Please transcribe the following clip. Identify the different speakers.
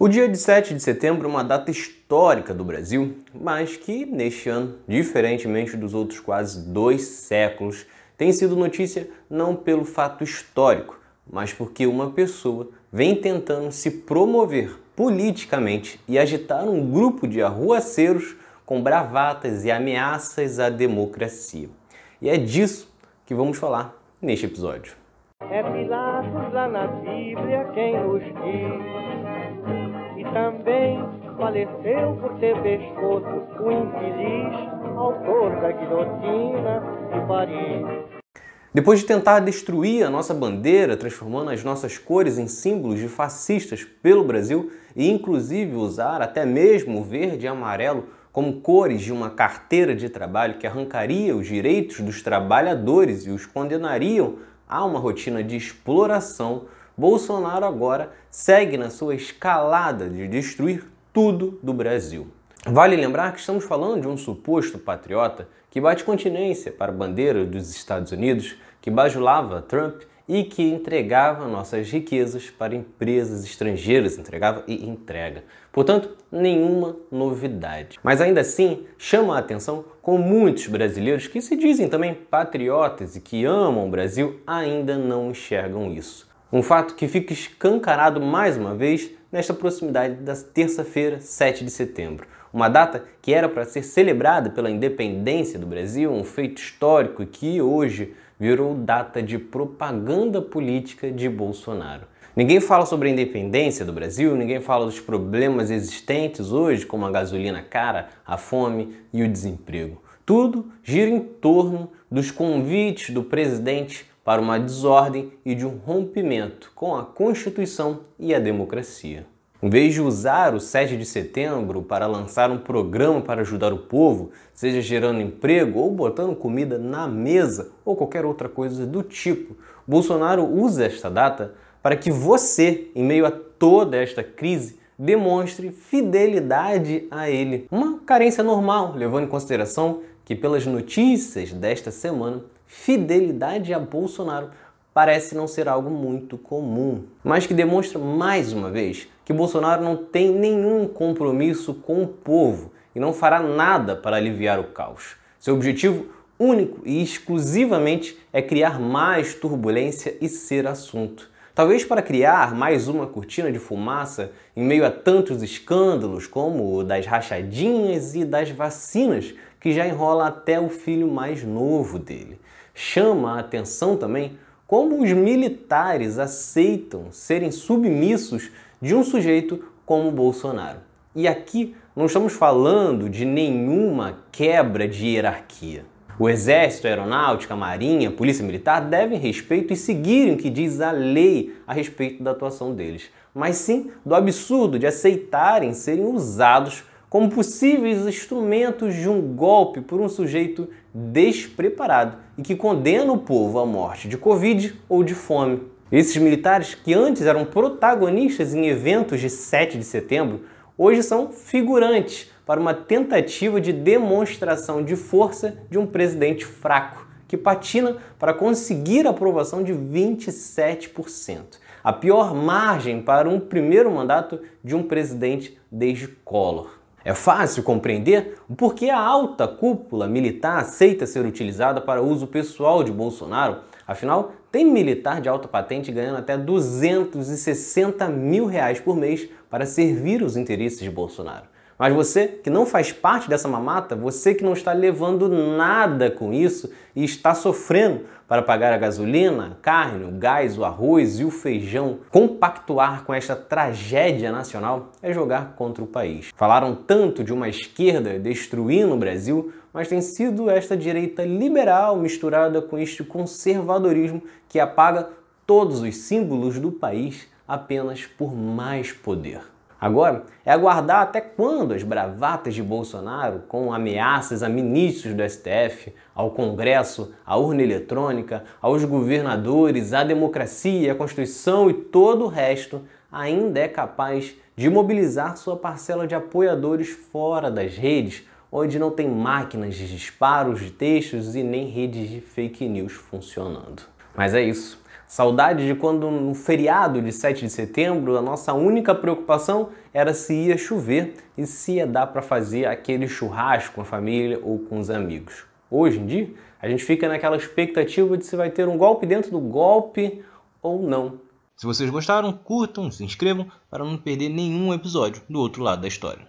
Speaker 1: O dia de 7 de setembro é uma data histórica do Brasil, mas que neste ano, diferentemente dos outros quase dois séculos, tem sido notícia não pelo fato histórico, mas porque uma pessoa vem tentando se promover politicamente e agitar um grupo de arruaceiros com bravatas e ameaças à democracia. E é disso que vamos falar neste episódio. É Pilatos lá na Bíblia quem nos diz também faleceu por ter pescoço o infeliz autor da guilhotina de Paris. Depois de tentar destruir a nossa bandeira, transformando as nossas cores em símbolos de fascistas pelo Brasil e inclusive usar até mesmo o verde e amarelo como cores de uma carteira de trabalho que arrancaria os direitos dos trabalhadores e os condenariam a uma rotina de exploração Bolsonaro agora segue na sua escalada de destruir tudo do Brasil. Vale lembrar que estamos falando de um suposto patriota que bate continência para a bandeira dos Estados Unidos, que bajulava Trump e que entregava nossas riquezas para empresas estrangeiras, entregava e entrega. Portanto, nenhuma novidade. Mas ainda assim, chama a atenção com muitos brasileiros que se dizem também patriotas e que amam o Brasil ainda não enxergam isso. Um fato que fica escancarado mais uma vez nesta proximidade da terça-feira, 7 de setembro. Uma data que era para ser celebrada pela independência do Brasil, um feito histórico que hoje virou data de propaganda política de Bolsonaro. Ninguém fala sobre a independência do Brasil, ninguém fala dos problemas existentes hoje, como a gasolina cara, a fome e o desemprego. Tudo gira em torno dos convites do presidente para uma desordem e de um rompimento com a Constituição e a democracia. Em vez de usar o 7 de setembro para lançar um programa para ajudar o povo, seja gerando emprego ou botando comida na mesa ou qualquer outra coisa do tipo, Bolsonaro usa esta data para que você, em meio a toda esta crise, demonstre fidelidade a ele. Uma carência normal, levando em consideração que, pelas notícias desta semana, fidelidade a Bolsonaro parece não ser algo muito comum, mas que demonstra mais uma vez que Bolsonaro não tem nenhum compromisso com o povo e não fará nada para aliviar o caos. Seu objetivo único e exclusivamente é criar mais turbulência e ser assunto. Talvez para criar mais uma cortina de fumaça em meio a tantos escândalos como o das rachadinhas e das vacinas que já enrola até o filho mais novo dele chama a atenção também como os militares aceitam serem submissos de um sujeito como Bolsonaro. E aqui não estamos falando de nenhuma quebra de hierarquia. O Exército, a Aeronáutica, a Marinha, a Polícia Militar devem respeito e seguirem o que diz a lei a respeito da atuação deles, mas sim do absurdo de aceitarem serem usados como possíveis instrumentos de um golpe por um sujeito despreparado e que condena o povo à morte de Covid ou de fome. Esses militares, que antes eram protagonistas em eventos de 7 de setembro, hoje são figurantes para uma tentativa de demonstração de força de um presidente fraco, que patina para conseguir a aprovação de 27%. A pior margem para um primeiro mandato de um presidente desde Collor. É fácil compreender o porquê a alta cúpula militar aceita ser utilizada para uso pessoal de Bolsonaro. Afinal, tem militar de alta patente ganhando até 260 mil reais por mês para servir os interesses de Bolsonaro. Mas você que não faz parte dessa mamata, você que não está levando nada com isso e está sofrendo para pagar a gasolina, a carne, o gás, o arroz e o feijão, compactuar com esta tragédia nacional é jogar contra o país. Falaram tanto de uma esquerda destruindo o Brasil, mas tem sido esta direita liberal misturada com este conservadorismo que apaga todos os símbolos do país apenas por mais poder. Agora é aguardar até quando as bravatas de Bolsonaro, com ameaças a ministros do STF, ao Congresso, à urna eletrônica, aos governadores, à democracia, à Constituição e todo o resto, ainda é capaz de mobilizar sua parcela de apoiadores fora das redes, onde não tem máquinas de disparos de textos e nem redes de fake news funcionando. Mas é isso.
Speaker 2: Saudade de quando no feriado de 7 de setembro a nossa única preocupação era se ia chover e se ia dar para fazer aquele churrasco com a família ou com os amigos. Hoje em dia, a gente fica naquela expectativa de se vai ter um golpe dentro do golpe ou não.
Speaker 1: Se vocês gostaram, curtam, se inscrevam para não perder nenhum episódio do outro lado da história.